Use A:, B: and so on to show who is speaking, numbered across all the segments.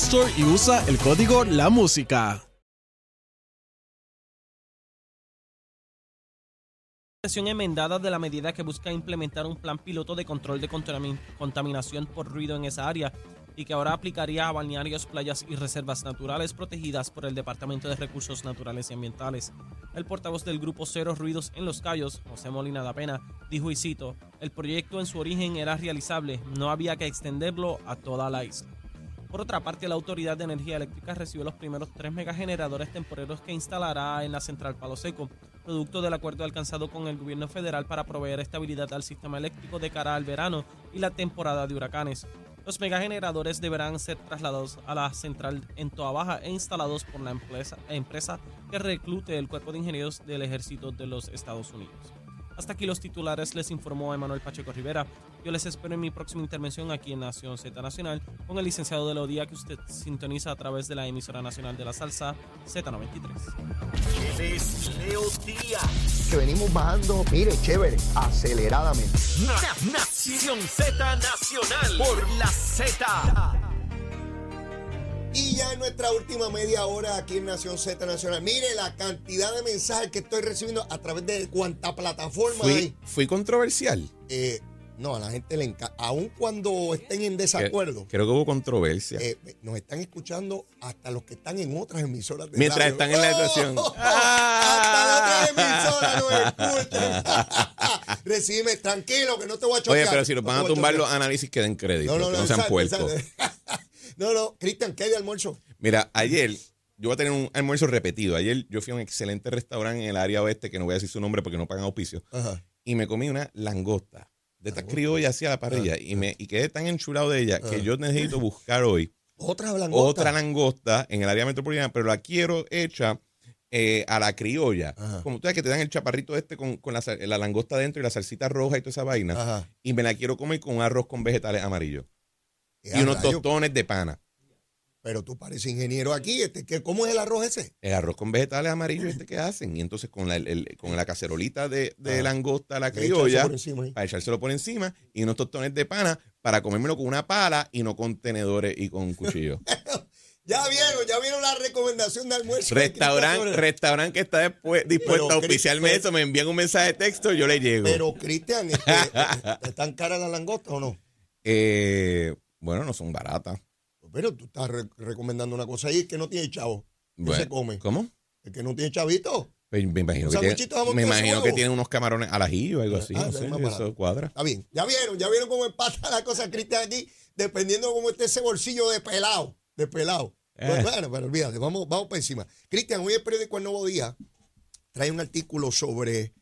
A: Store y usa el código La Música.
B: versión enmendada de la medida que busca implementar un plan piloto de control de contamin- contaminación por ruido en esa área y que ahora aplicaría a balnearios, playas y reservas naturales protegidas por el Departamento de Recursos Naturales y Ambientales. El portavoz del grupo Cero Ruidos en Los Cayos, José Molina da Pena, dijo y cito, el proyecto en su origen era realizable, no había que extenderlo a toda la isla. Por otra parte, la Autoridad de Energía Eléctrica recibió los primeros tres megageneradores temporeros que instalará en la central Palo Seco, producto del acuerdo alcanzado con el gobierno federal para proveer estabilidad al sistema eléctrico de cara al verano y la temporada de huracanes. Los megageneradores deberán ser trasladados a la central en Toa Baja e instalados por la empresa, empresa que reclute el Cuerpo de Ingenieros del Ejército de los Estados Unidos. Hasta aquí los titulares, les informó Emanuel Pacheco Rivera. Yo les espero en mi próxima intervención aquí en Nación Z Nacional con el licenciado de Lodía que usted sintoniza a través de la emisora nacional de la salsa Z93.
C: Él es Leo Díaz.
D: que venimos bajando, mire, chévere, aceleradamente.
C: Na- Nación Z Nacional por la Z.
D: Y ya en nuestra última media hora aquí en Nación Z Nacional, mire la cantidad de mensajes que estoy recibiendo a través de cuánta plataforma
E: Fui,
D: hay.
E: fui controversial.
D: Eh, no, a la gente le encanta, aun cuando estén en desacuerdo.
E: Creo que hubo controversia.
D: eh, nos están escuchando hasta los que están en otras emisoras de
E: Mientras
D: radio.
E: están en la estación.
D: Hasta las otras emisoras nos escuchan. Recibime, tranquilo, que no te voy a chocar.
E: Oye, pero si nos
D: No
E: van a tumbar los análisis que den crédito,
D: No, no, no,
E: no sean puercos.
D: No, no, Cristian, ¿qué hay de almuerzo?
E: Mira, ayer yo voy a tener un almuerzo repetido. Ayer yo fui a un excelente restaurante en el área oeste, que no voy a decir su nombre porque no pagan auspicio,
D: Ajá.
E: y me comí una langosta de estas
D: Langosta.
E: criollas hacia la parrilla y, me, y quedé tan enchulado de ella
D: Ah.
E: que yo necesito buscar hoy
D: Otra langosta.
E: otra langosta en el área metropolitana, pero la quiero hecha eh, a la criolla.
D: Ajá.
E: Como tú sabes que te dan el chaparrito este con, con la, la langosta dentro y la salsita roja y toda esa vaina.
D: Ajá.
E: Y me la quiero comer con arroz con vegetales amarillos. Y unos
D: rayo,
E: tostones de pana.
D: Pero tú pareces ingeniero aquí. Este, ¿qué, ¿Cómo es el arroz ese?
E: El arroz con vegetales amarillos este que hacen. Y entonces con la, el- con la cacerolita de, de
D: Ajá.
E: langosta la criolla,
D: por encima ahí.
E: para echárselo por encima, y unos tostones de pana para comérmelo con una pala y no con tenedores y con cuchillo.
D: Ya vieron, ya vieron la recomendación de almuerzo.
E: Restaurante, que está después, dispuesto
D: Pero,
E: a
D: Cris-
E: eso, me envían un mensaje de texto, yo le llego.
D: Pero, Cristian, este, ¿están caras las langostas o no?
E: Eh, bueno, no son baratas.
D: Pero tú estás re- recomendando una cosa ahí que no tiene chavo. ¿Qué
E: Bueno,
D: se come?
E: ¿Cómo?
D: El que no tiene chavito.
E: Me imagino, que tiene, me imagino que tiene unos camarones al ajillo o algo así.
D: Ah,
E: no
D: es
E: sé, eso cuadra.
D: Está bien. Ya vieron, ya vieron cómo empata la cosa, Cristian, aquí, dependiendo de cómo esté ese bolsillo de pelado. De pelado.
E: Eh.
D: Pues, bueno, pero olvídate, vamos, vamos para encima. Cristian, hoy el periódico El Nuevo Día trae un artículo sobre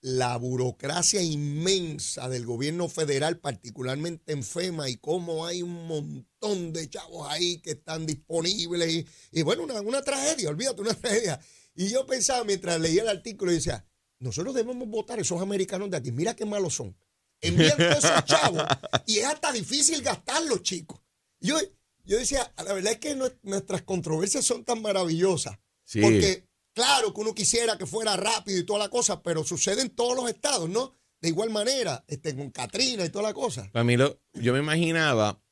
D: la burocracia inmensa del gobierno federal, particularmente en FEMA, y cómo hay un montón de chavos ahí que están disponibles. Y, y bueno, una, una tragedia, olvídate, una tragedia. Y yo pensaba mientras leía el artículo y decía, nosotros debemos votar esos americanos de aquí. Mira qué malos son. Envían todos esos chavos y es hasta difícil gastarlos, chicos. Yo, yo decía, la verdad es que nue- nuestras controversias son tan maravillosas.
E: Sí.
D: Porque, claro, que uno quisiera que fuera rápido y toda la cosa, pero sucede en todos los estados, ¿no? De igual manera, este, con Katrina y toda la cosa.
E: Para mí, lo, yo me imaginaba,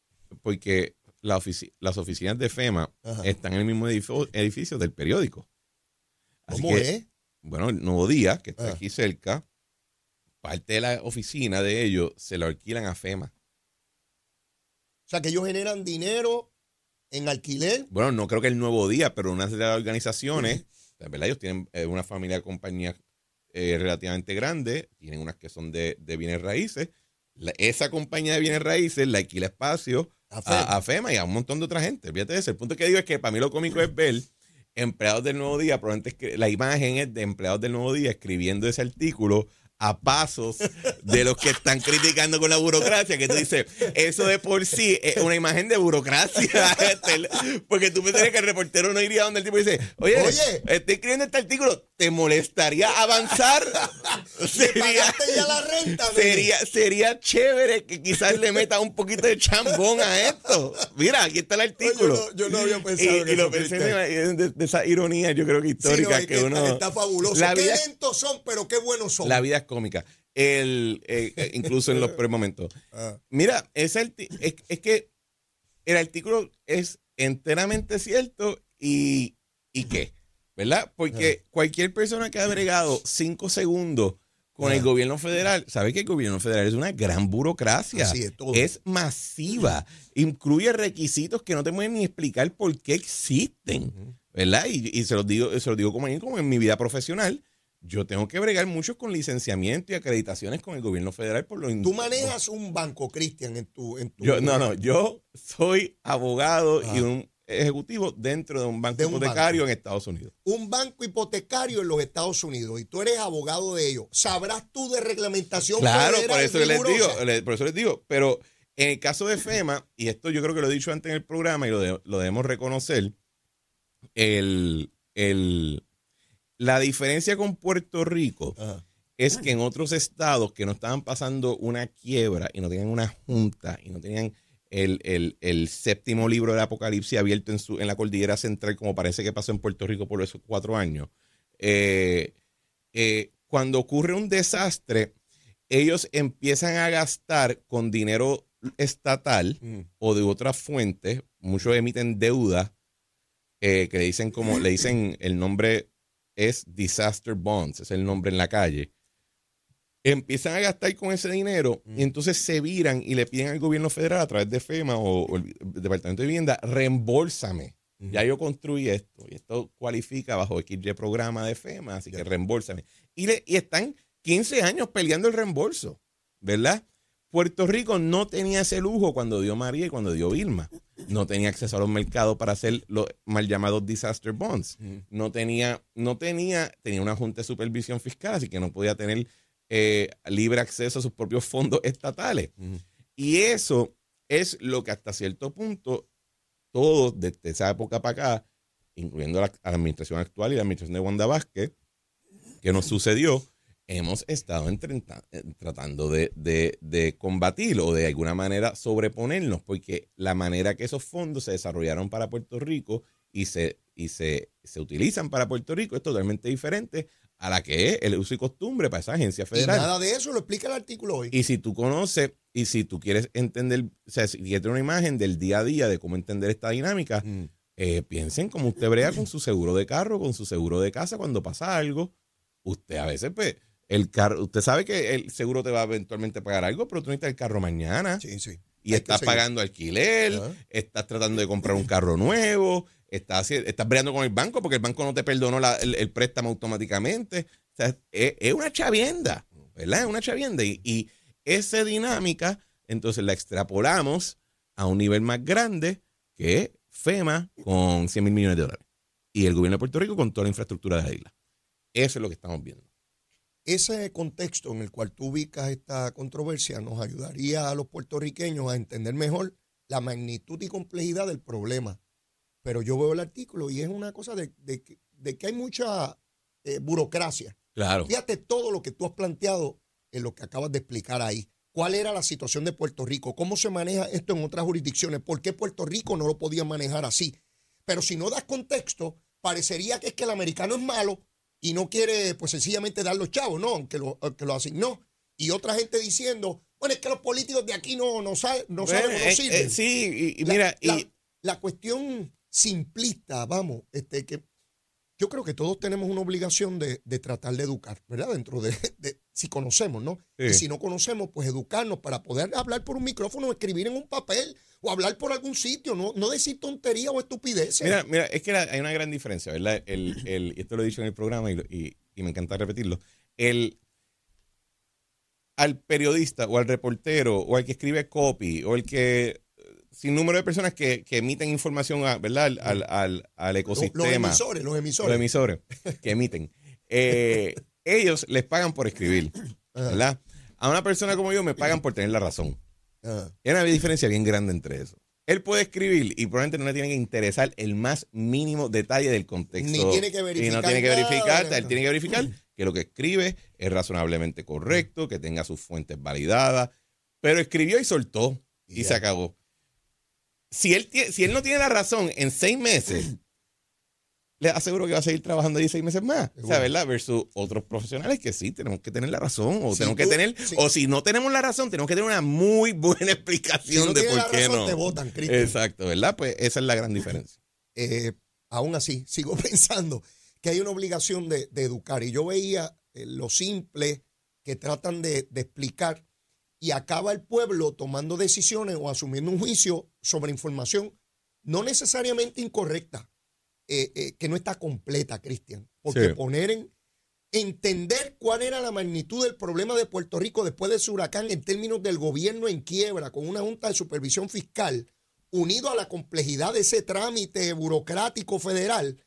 E: porque la ofici- las oficinas de FEMA
D: Ajá.
E: están en el mismo edificio, edificio del periódico. Así
D: ¿Cómo
E: que,
D: es?
E: bueno, el Nuevo Día, que está
D: Ah.
E: aquí cerca, parte de la oficina de ellos se la alquilan a FEMA.
D: O sea, que ellos generan dinero en alquiler.
E: Bueno, no creo que el nuevo día, pero una de organizaciones, ¿verdad? Ellos tienen eh, una familia de compañías eh, relativamente grande, tienen unas que son de, de bienes raíces. La- esa compañía de bienes raíces la alquila espacio
D: A
E: a,
D: FEMA.
E: a FEMA y a un montón de otra gente. Fíjate de eso. El punto que digo es que para mí lo cómico es ver empleados del Nuevo Día, probablemente la imagen es de empleados del Nuevo Día escribiendo ese artículo a pasos de los que están criticando con la burocracia, que tú dices, eso de por sí es una imagen de burocracia, este, porque tú pensarías que el reportero no iría donde el tipo dice, oye,
D: Oye.
E: estoy escribiendo este artículo, ¿te molestaría avanzar? sería,
D: Pagaste ya la renta.
E: sería, sería chévere que quizás le meta un poquito de chambón a esto. Mira, aquí está el
D: Oye,
E: artículo.
D: yo, no, yo no había pensado
E: Y,
D: en
E: y
D: eso,
E: lo pensé de, de esa ironía, yo creo que
D: Sí, no,
E: histórica, que,
D: que
E: uno...
D: está, está fabuloso.
E: La
D: qué
E: vida-
D: lentos son, pero qué buenos son.
E: La vida es cómica. El, eh, eh, incluso en los momentos.
D: Ah.
E: Mira, ese arti- es, es que el artículo es enteramente cierto y, y qué, ¿verdad? Porque cualquier persona que ha bregado cinco segundos con el gobierno federal, sabe que el gobierno federal es una gran burocracia.
D: Así es, todo.
E: Es masiva. Incluye requisitos que no te pueden ni explicar por qué existen, ¿verdad? Y, y se los digo, se los digo como, como en mi vida profesional. Yo tengo que bregar mucho con licenciamiento y acreditaciones con el gobierno federal por lo
D: Tú manejas un banco, Cristian, en tu, en tu.
E: yo, no, no, yo soy abogado y un ejecutivo dentro de un banco
D: De un
E: hipotecario
D: banco.
E: en Estados Unidos.
D: Un banco hipotecario en los Estados Unidos y tú eres abogado de ellos. ¿Sabrás tú de reglamentación
E: Claro, por eso les digo, por eso les digo, pero en el caso de FEMA, y esto yo creo que lo he dicho antes en el programa y lo, de- lo debemos reconocer, el, el- la diferencia con Puerto Rico
D: Ajá.
E: es que en otros estados que no estaban pasando una quiebra y no tenían una junta y no tenían el, el- el séptimo libro del Apocalipsis abierto en, su, en la cordillera central, como parece que pasó en Puerto Rico por esos cuatro años, eh, eh, cuando ocurre un desastre, ellos empiezan a gastar con dinero estatal
D: Mm.
E: o de otras fuentes, muchos emiten deuda eh, que le dicen como, le dicen el nombre es Disaster Bonds, es el nombre en la calle. Empiezan a gastar con ese dinero y entonces se viran y le piden al gobierno federal a través de FEMA o, o el Departamento de Vivienda, reembolsame. Ya yo construí esto y esto cualifica bajo XY programa de FEMA, así que reembolsame. Y, le- y están 15 años peleando el reembolso, ¿verdad? Puerto Rico no tenía ese lujo cuando dio María y cuando dio Vilma. No tenía acceso a los mercados para hacer los mal llamados disaster bonds. No tenía, no tenía, tenía una junta de supervisión fiscal, así que no podía tener eh, libre acceso a sus propios fondos estatales. Y eso es lo que hasta cierto punto todos desde esa época para acá, incluyendo la, a la administración actual y la administración de Wanda Vázquez, que nos sucedió, hemos estado eh, tratando de, de, de combatirlo o de alguna manera sobreponernos, porque la manera que esos fondos se desarrollaron para Puerto Rico y se, y se, se utilizan para Puerto Rico es totalmente diferente a la que es el uso y costumbre para esa agencia
D: Y
E: federal.
D: nada de eso lo explica el artículo hoy.
E: Y si tú conoces y si tú quieres entender, o sea, si quieres tener una imagen del día a día de cómo entender esta dinámica,
D: Mm.
E: eh, piensen cómo usted brega con su seguro de carro, con su seguro de casa cuando pasa algo. Usted a veces, pues, el carro, usted sabe que el seguro te va a eventualmente pagar algo, pero tú necesitas el carro mañana
D: Sí, sí.
E: y
D: Hay
E: estás pagando alquiler,
D: Ajá.
E: estás tratando de comprar un carro nuevo, estás, estás breando con el banco porque el banco no te perdonó la- el, el préstamo automáticamente. O sea, es, es una chavienda, ¿verdad? Es una chavienda. Y, y esa dinámica, entonces la extrapolamos a un nivel más grande que FEMA con 100 mil millones de dólares y el gobierno de Puerto Rico con toda la infraestructura de la isla. Eso es lo que estamos viendo.
D: Ese contexto en el cual tú ubicas esta controversia nos ayudaría a los puertorriqueños a entender mejor la magnitud y complejidad del problema. Pero yo veo el artículo y es una cosa de, de que- de que hay mucha eh, burocracia.
E: Claro.
D: Fíjate todo lo que tú has planteado en lo que acabas de explicar ahí. ¿Cuál era la situación de Puerto Rico? ¿Cómo se maneja esto en otras jurisdicciones? ¿Por qué Puerto Rico no lo podía manejar así? Pero si no das contexto, parecería que es que el americano es malo y no quiere, pues sencillamente dar los chavos, ¿no? Aunque lo, aunque lo asignó. Y otra gente diciendo, bueno, es que los políticos de aquí no, no, saben, no saben no
E: eh,
D: sirven.
E: eh, sí, y, mira,
D: la,
E: y,
D: la cuestión simplista, vamos, este que yo creo que todos tenemos una obligación de, de tratar de educar, ¿verdad? Dentro de, de- si conocemos, ¿no?
E: Sí.
D: Y si no conocemos, pues educarnos para poder hablar por un micrófono, escribir en un papel o hablar por algún sitio, no, no decir tontería o estupideces.
E: Mira, mira, es que la- hay una gran diferencia, ¿verdad? El, el, y esto lo he dicho en el programa y, y- y me encanta repetirlo. El, al periodista o al reportero o al que escribe copy o el que sin número de personas que, que emiten información a- ¿verdad? al, al, al, al
D: los,
E: ecosistema
D: los emisores, los emisores.
E: los emisores que emiten eh, ellos les pagan por escribir ¿verdad? a una persona como yo me pagan por tener la razón
D: Ah,
E: hay una diferencia bien grande entre eso. Él puede escribir y probablemente no le tiene que interesar el más mínimo detalle del contexto.
D: Ni tiene que
E: Y no
D: verificar
E: tiene que verificar, él tiene que verificar que lo que escribe es razonablemente correcto, que tenga sus fuentes validadas, pero escribió y soltó y, se acabó. Si él, si él no tiene la razón en seis meses, le aseguro que va a seguir trabajando ahí seis meses más. O sea. ¿verdad? Versus otros profesionales que sí, tenemos que tener la razón. O
D: Si
E: tenemos que tener,
D: si-
E: o si no tenemos la razón, tenemos que tener una muy buena
D: Si
E: explicación
D: no
E: de por
D: la
E: qué
D: razón,
E: no.
D: te votan, Cristian.
E: Exacto, ¿verdad? Pues esa es la gran diferencia.
D: eh, aún así, sigo pensando que hay una obligación de, de educar. Y yo veía eh, lo simple que tratan de, de explicar y acaba el pueblo tomando decisiones o asumiendo un juicio sobre información no necesariamente incorrecta, eh, eh, que no está completa, Cristian. Porque
E: Sí.
D: poner en entender cuál era la magnitud del problema de Puerto Rico después de ese huracán en términos del gobierno en quiebra, con una junta de supervisión fiscal, unido a la complejidad de ese trámite burocrático federal,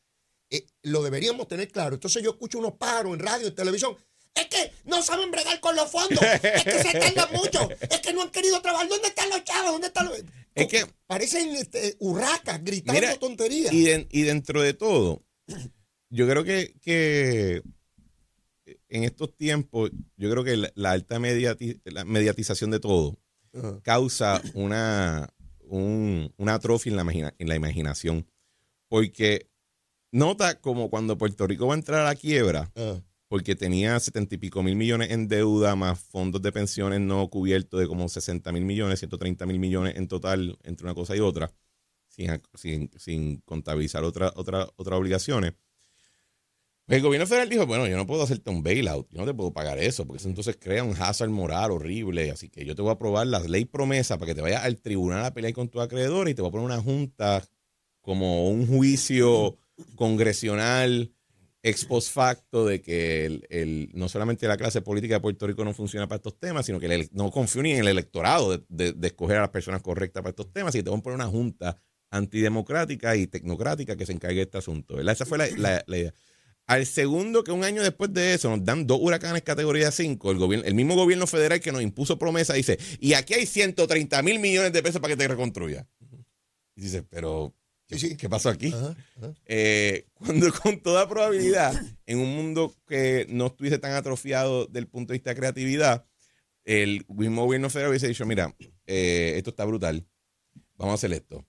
D: eh, lo deberíamos tener claro. Entonces yo escucho unos pájaros en radio, en televisión. Es que no saben bregar con los fondos. Es que se tardan mucho. Es que no han querido trabajar. ¿Dónde están los chavos? ¿Dónde están los.?
E: Es que-
D: Parecen este, hurracas gritando
E: Mira,
D: tonterías.
E: Y, den- y dentro de todo, yo creo que, que en estos tiempos, yo creo que la, la alta mediati- la mediatización de todo causa una, un, una atrofia en la, imagina- en la imaginación. Porque nota como cuando Puerto Rico va a entrar a la quiebra. Porque tenía setenta y pico mil millones en deuda, más fondos de pensiones no cubiertos de como 60 mil millones, 130 mil millones en total entre una cosa y otra, sin, sin, sin contabilizar otra, otra, otras obligaciones. El gobierno federal dijo, bueno, yo no puedo hacerte un bailout, yo no te puedo pagar eso, porque eso entonces crea un hazard moral horrible, así que yo te voy a aprobar la ley promesa para que te vayas al tribunal a pelear con tu acreedor y te voy a poner una junta como un juicio congresional ex post facto de que el, el- no solamente la clase política de Puerto Rico no funciona para estos temas, sino que el no confío ni en el electorado de, de- de escoger a las personas correctas para estos temas y te van a poner una junta antidemocrática y tecnocrática que se encargue de este asunto. ¿verdad? Esa fue la, la- la idea. Al segundo que un año después de eso nos dan dos huracanes categoría 5, el, gobierno, el mismo gobierno federal que nos impuso promesa dice, y aquí hay 130 mil millones de pesos para que te reconstruya. Y dices, pero, ¿qué,
D: Sí, sí.
E: qué pasó aquí?
D: Ajá, ajá.
E: Eh, cuando con toda probabilidad, en un mundo que no estuviese tan atrofiado del punto de vista de creatividad, el mismo gobierno federal hubiese dicho, mira, eh, esto está brutal, vamos a hacer esto.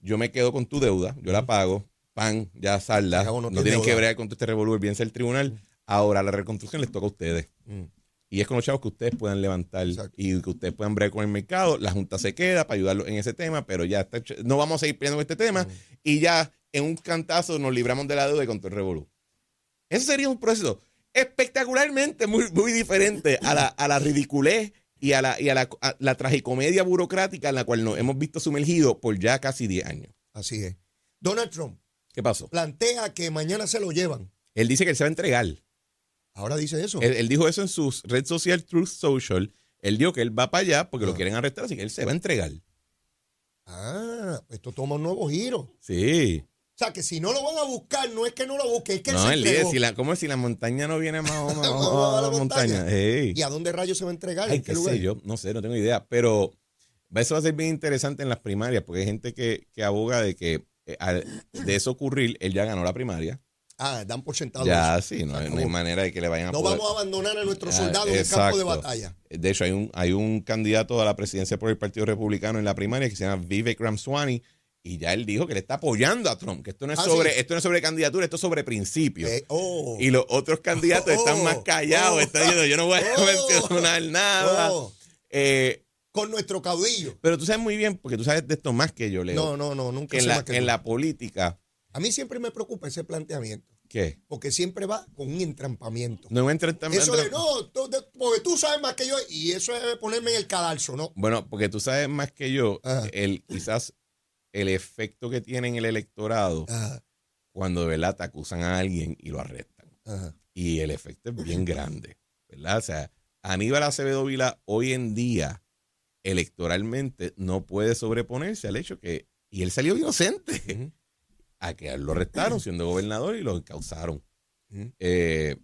E: Yo me quedo con tu deuda, yo la pago, pan, ya salda,
D: no
E: no,
D: tiene
E: tienen que
D: deuda.
E: bregar con todo este revolver, bien sea el tribunal. Ahora la reconstrucción les toca a ustedes.
D: Mm.
E: Y es con los chavos que ustedes puedan levantar
D: Exacto.
E: y que ustedes puedan bregar con el mercado. La Junta se queda para ayudarlos en ese tema, pero ya está no vamos a seguir peleando con este tema y ya en un cantazo nos libramos de la deuda y con todo el revolú. Eso sería un proceso espectacularmente muy, muy diferente a la, a la ridiculez y a la, y a la, a la tragicomedia burocrática en la cual nos hemos visto sumergidos por ya casi 10 años.
D: Así es. Donald Trump
E: ¿Qué pasó?
D: plantea que mañana se lo llevan.
E: Él dice que él se va a entregar.
D: Ahora dice eso.
E: Él, él dijo eso en su red social Truth Social. Él dijo que él va para allá porque
D: Ah.
E: lo quieren arrestar, así que él se va a entregar.
D: Ah, esto toma un nuevo giro.
E: Sí.
D: O sea, que si no lo van a buscar, no es que no lo busque, es que él
E: No,
D: se
E: él dice,
D: entregó.
E: si la, ¿cómo es si la montaña no viene más o menos a la montaña?
D: ¿Y a dónde rayos se va a entregar?
E: Ay,
D: ¿En qué
E: qué
D: lugar?
E: sé yo, no sé, no tengo idea. Pero eso va a ser bien interesante en las primarias, porque hay gente que, que aboga de que eh, al- de eso ocurrir, él ya ganó la primaria.
D: Ah, dan por sentado
E: Ya,
D: eso.
E: sí, no, hay- no
D: acabó.
E: hay manera de que le vayan a
D: No
E: poder-
D: vamos a abandonar a nuestros
E: Ah,
D: soldados en el campo de batalla.
E: De hecho, hay un, hay un candidato a la presidencia por el Partido Republicano en la primaria que se llama Vivek Ramaswamy y ya él dijo que le está apoyando a Trump, que esto no es
D: Ah,
E: sobre
D: sí.
E: esto no es sobre candidatura, esto es sobre principios.
D: Eh, oh,
E: Y los otros candidatos están
D: Oh,
E: más callados,
D: oh,
E: están diciendo, yo no voy a
D: oh,
E: mencionar nada. Eh,
D: con nuestro caudillo.
E: pero tú sabes muy bien, porque tú sabes de esto más que yo, Leo,
D: No, no, no, nunca
E: en
D: sé
E: la,
D: más que
E: en la política,
D: A mí siempre me preocupa ese planteamiento.
E: ¿Qué?
D: Porque siempre va con un entrampamiento.
E: No me entra también.
D: Eso de, no, tú, de- porque tú sabes más que yo, y eso es ponerme en el cadalso, ¿no?
E: Bueno, porque tú sabes más que yo,
D: Ajá.
E: el, quizás el efecto que tiene en el electorado
D: Ajá,
E: cuando de verdad te acusan a alguien y lo arrestan.
D: ajá.
E: Y el efecto es bien grande, ¿verdad? O sea, Aníbal Acevedo Vila hoy en día electoralmente no puede sobreponerse al hecho que, y él salió inocente. A que a él lo arrestaron siendo gobernador y lo encausaron.
D: Ujú.
E: Eh,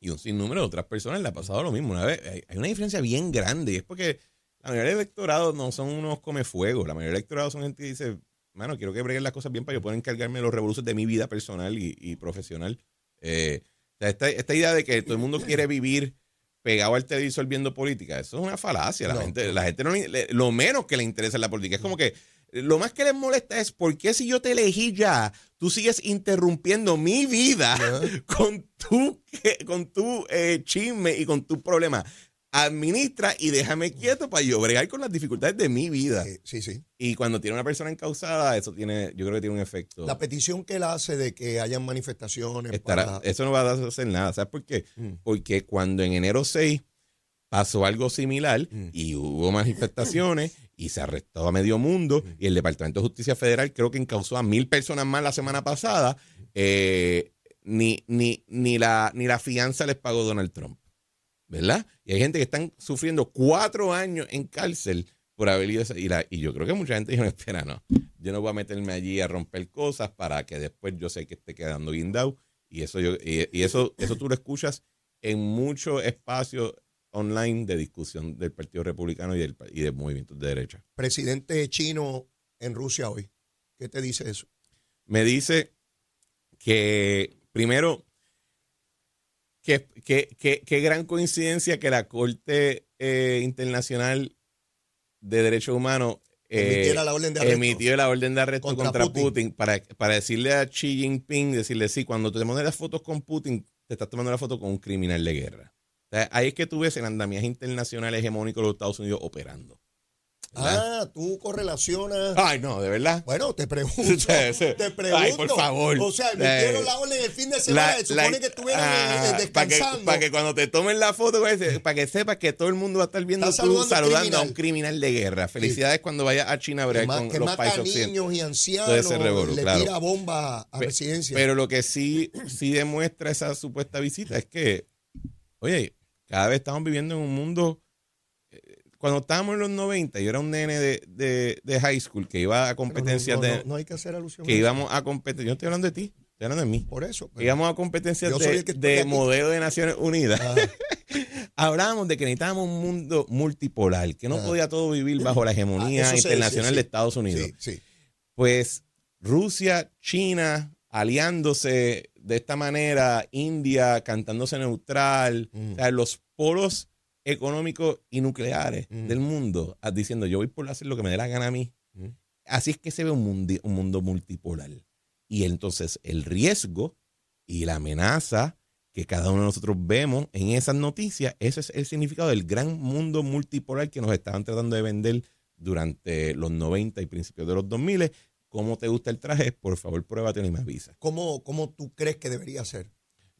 E: y un sinnúmero de otras personas le ha pasado lo mismo. Una vez, hay, hay una diferencia bien grande y es porque la mayoría del electorado no son unos comefuegos. La mayoría del electorado son gente que dice, mano, quiero que breguen las cosas bien para yo poder encargarme de los revoluciones de mi vida personal y, y profesional. Eh, o sea, esta, esta idea de que todo el mundo quiere vivir pegado al televisor viendo política, eso es una falacia. La
D: No.
E: gente, la gente no, le- le- lo menos que le interesa es la política. Es como que lo más que les molesta es por qué si yo te elegí ya, tú sigues interrumpiendo mi vida con tu, con tu eh, chisme y con tu problema. Administra y déjame quieto para yo bregar con las dificultades de mi vida.
D: Eh, sí, sí.
E: Y cuando tiene una persona encausada, eso tiene, yo creo que tiene un efecto.
D: La petición que él hace de que hayan manifestaciones
E: Estará-
D: para-
E: eso no va a hacer nada. ¿Sabes por qué?
D: Mm.
E: Porque cuando en enero 6 pasó algo similar
D: Mm.
E: y hubo manifestaciones y se arrestó a medio mundo y el Departamento de Justicia Federal creo que encausó a mil personas más la semana pasada, eh, ni, ni, ni, la, ni la fianza les pagó Donald Trump. ¿Verdad? Y hay gente que están sufriendo cuatro años en cárcel por haber ido a esa- y, la- y yo creo que mucha gente dijo, espera, no, yo no voy a meterme allí a romper cosas para que después yo sé que esté quedando guindado. Y eso yo, y, y eso, eso tú lo escuchas en muchos espacios online de discusión del Partido Republicano y del, y de movimientos de derecha.
D: presidente chino en Rusia hoy. ¿Qué te dice eso?
E: Me dice que, primero, que, que, que- que gran coincidencia que la Corte eh, Internacional de Derechos Humanos eh,
D: Emitiera la orden de arresto.
E: emitió la orden de arresto
D: Contra
E: contra,
D: Putin.
E: Putin, para, para decirle a Xi Jinping, decirle, sí, cuando te mandes las fotos con Putin, te estás tomando la foto con un criminal de guerra. Sea, ahí es que tú ves el andamiaje internacional hegemónico de los Estados Unidos operando. ¿verdad?
D: Ah, tú correlacionas.
E: Ay, no, de verdad.
D: Bueno, te pregunto.
E: Sí, sí.
D: te pregunto.
E: Ay, por favor.
D: O sea, metieron
E: Eh,
D: la orden el fin de semana. se supone que estuvieran eh, eh,
E: para que,
D: descansando.
E: pa' que cuando te tomen la foto, para que sepas que todo el mundo va a estar viendo
D: Está
E: tú
D: saludando
E: saludando,
D: al
E: a un criminal de guerra. Felicidades cuando vayas a China a
D: ma-
E: con
D: que
E: los
D: mata
E: países
D: a niños y ancianos.
E: revolú,
D: le
E: claro.
D: tira bomba a residencia.
E: Pero lo que sí, sí demuestra esa supuesta visita es que, oye, cada vez estamos viviendo en un mundo. eh, Cuando estábamos en los 90, yo era un nene de, de- de high school que iba a
D: no-
E: competencias
D: no,
E: de.
D: no, no hay que hacer alusión.
E: que
D: a
E: íbamos a competir. Yo no estoy hablando de ti, estoy hablando de mí.
D: Por eso.
E: íbamos a competencias de, de modelo de Naciones Unidas. Hablábamos de que necesitábamos un mundo multipolar, que no podía todo vivir bajo la hegemonía
D: Ah,
E: internacional
D: sí.
E: de Estados Unidos.
D: Sí, sí.
E: Pues Rusia, China, aliándose de esta manera, India cantándose neutral,
D: Mm.
E: o sea, los polos económicos y nucleares
D: Mm.
E: del mundo, ah, diciendo yo voy por hacer lo que me dé la gana a mí.
D: Mm.
E: Así es que se ve un, mundi- un mundo multipolar. Y entonces el riesgo y la amenaza que cada uno de nosotros vemos en esas noticias, ese es el significado del gran mundo multipolar que nos estaban tratando de vender durante los 90 y principios de los 2000. ¿Cómo te gusta el traje? Por favor, pruébatelo y me avisa.
D: ¿Cómo, ¿Cómo tú crees que debería ser?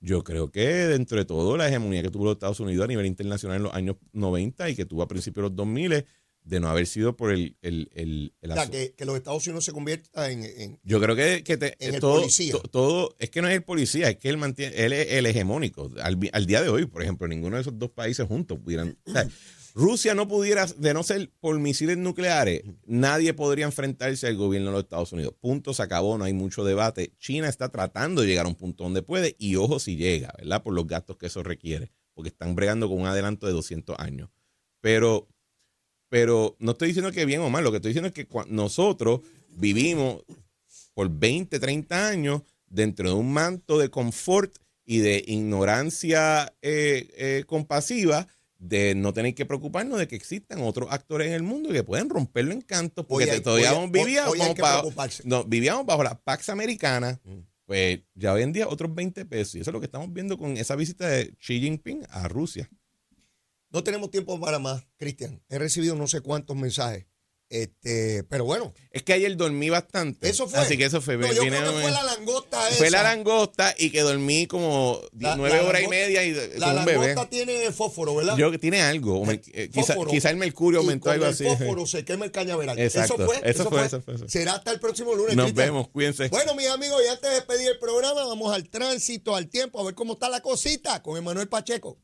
E: Yo creo que dentro de todo la hegemonía que tuvo los Estados Unidos a nivel internacional en los años 90 y que tuvo a principios de los 2000, de no haber sido por el... el, el, el
D: O sea, que, que los Estados Unidos se convierta en, en-
E: Yo creo que, que te-
D: En el policía.
E: to- todo, es que no es el policía, es que él mantiene, él es el hegemónico. Al, día de hoy, por ejemplo, ninguno de esos dos países juntos pudieran. o sea, Rusia no pudiera, de no ser por misiles nucleares, nadie podría enfrentarse al gobierno de los Estados Unidos. Punto, se acabó, no hay mucho debate. China está tratando de llegar a un punto donde puede, y ojo si llega, ¿verdad? Por los gastos que eso requiere, porque están bregando con un adelanto de 200 años. Pero pero no estoy diciendo que bien o mal, lo que estoy diciendo es que nosotros vivimos por 20, 30 años dentro de un manto de confort y de ignorancia eh, eh, compasiva de no tener que preocuparnos de que existan otros actores en el mundo que pueden romperlo en canto porque
D: hay-
E: todavía
D: hoy-
E: vivíamos,
D: hoy
E: bajo, no, vivíamos bajo la Pax Americana.
D: Mm.
E: Pues ya hoy en día otros 20 pesos. Y eso es lo que estamos viendo con esa visita de Xi Jinping a Rusia.
D: No tenemos tiempo para más, Cristian. He recibido no sé cuántos mensajes. Este, pero bueno,
E: Es que ayer dormí bastante.
D: eso fue.
E: Así que eso fue.
D: No, yo creo que fue la langosta esa.
E: fue la langosta y que dormí como
D: La-
E: nueve
D: la
E: horas y media y
D: La
E: como un bebé.
D: langosta tiene fósforo, ¿verdad?
E: Yo que tiene algo. mer- eh, quizá, el mercurio
D: Y
E: aumentó
D: con
E: algo
D: el
E: así.
D: fósforo se quema el cañaveral.
E: Exacto.
D: Eso fue.
E: Eso fue, eso fue, eso.
D: Será hasta el próximo lunes.
E: Nos
D: Cristian.
E: vemos, cuídense.
D: Bueno, mis amigos, y antes de despedir el programa, vamos al tránsito, al tiempo, a ver cómo está la cosita con Emanuel Pacheco.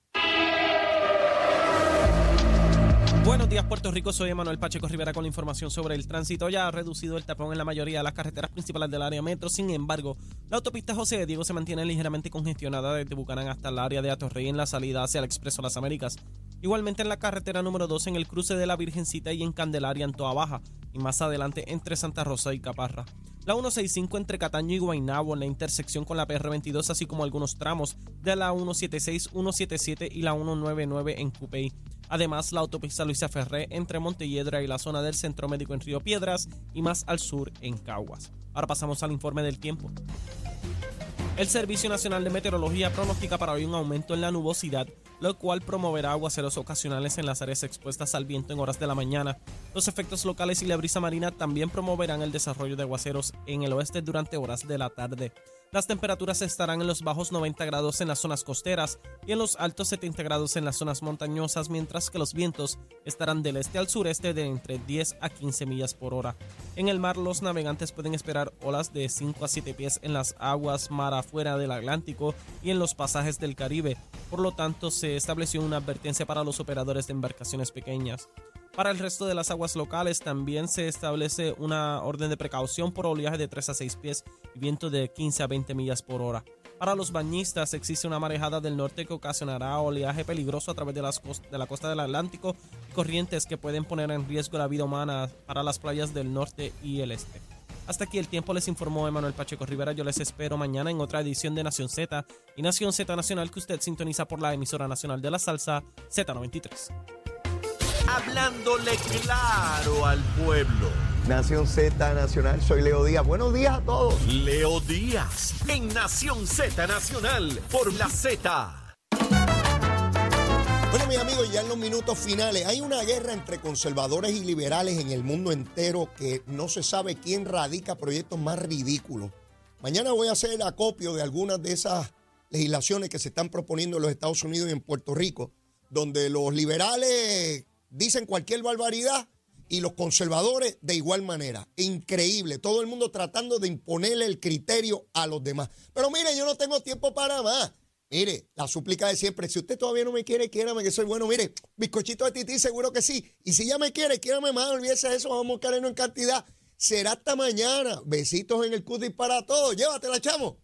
B: Buenos días, Puerto Rico. Soy Emanuel Pacheco Rivera con la información sobre el tránsito. Ya ha reducido el tapón en la mayoría de las carreteras principales del área metro. Sin embargo, la autopista José de Diego se mantiene ligeramente congestionada desde Bucanán hasta el área de Atorrey en la salida hacia el Expreso Las Américas. Igualmente en la carretera número 2 en el cruce de la Virgencita y en Candelaria en Toa Baja. Y más adelante entre Santa Rosa y Caparra. La 165 entre Cataño y Guaynabo en la intersección con la PR22, así como algunos tramos de la 176, 177 y la 199 en Cupey. Además, la autopista Luisa Ferré entre Montelledra y la zona del Centro Médico en Río Piedras y más al sur en Caguas. Ahora pasamos al informe del tiempo. El Servicio Nacional de Meteorología pronostica para hoy un aumento en la nubosidad, lo cual promoverá aguaceros ocasionales en las áreas expuestas al viento en horas de la mañana. Los efectos locales y la brisa marina también promoverán el desarrollo de aguaceros en el oeste durante horas de la tarde. Las temperaturas estarán en los bajos 90 grados en las zonas costeras y en los altos 70 grados en las zonas montañosas, mientras que los vientos estarán del este al sureste de entre 10 a 15 millas por hora. En el mar, los navegantes pueden esperar olas de 5 a 7 pies en las aguas mar afuera del Atlántico y en los pasajes del Caribe. Por lo tanto, se estableció una advertencia para los operadores de embarcaciones pequeñas. Para el resto de las aguas locales también se establece una orden de precaución por oleaje de 3 a 6 pies y viento de 15 a 20 millas por hora. Para los bañistas existe una marejada del norte que ocasionará oleaje peligroso a través de, de la costa del Atlántico y corrientes que pueden poner en riesgo la vida humana para las playas del norte y el este. Hasta aquí el tiempo les informó Emanuel Pacheco Rivera. Yo les espero mañana en otra edición de Nación Z y Nación Z Nacional que usted sintoniza por la emisora nacional de la salsa Z93.
C: Hablándole claro al pueblo.
D: Nación Z Nacional, soy Leo Díaz. Buenos días a todos.
C: Leo Díaz en Nación Z Nacional por la Z.
D: Bueno, mis amigos, ya en los minutos finales, hay una guerra entre conservadores y liberales en el mundo entero que no se sabe quién radica proyectos más ridículos. Mañana voy a hacer acopio de algunas de esas legislaciones que se están proponiendo en los Estados Unidos y en Puerto Rico, donde los liberales dicen cualquier barbaridad y los conservadores de igual manera. Increíble, todo el mundo tratando de imponerle el criterio a los demás. Pero mire, yo no tengo tiempo para más. Mire, la súplica de siempre, si usted todavía no me quiere, quiérame que soy bueno. Mire, bizcochito de tití, seguro que sí. Y si ya me quiere, quiérame más, olvídese de eso, vamos a querernos en cantidad. Será hasta mañana. Besitos en el cutis para todos. Llévatela, chamo.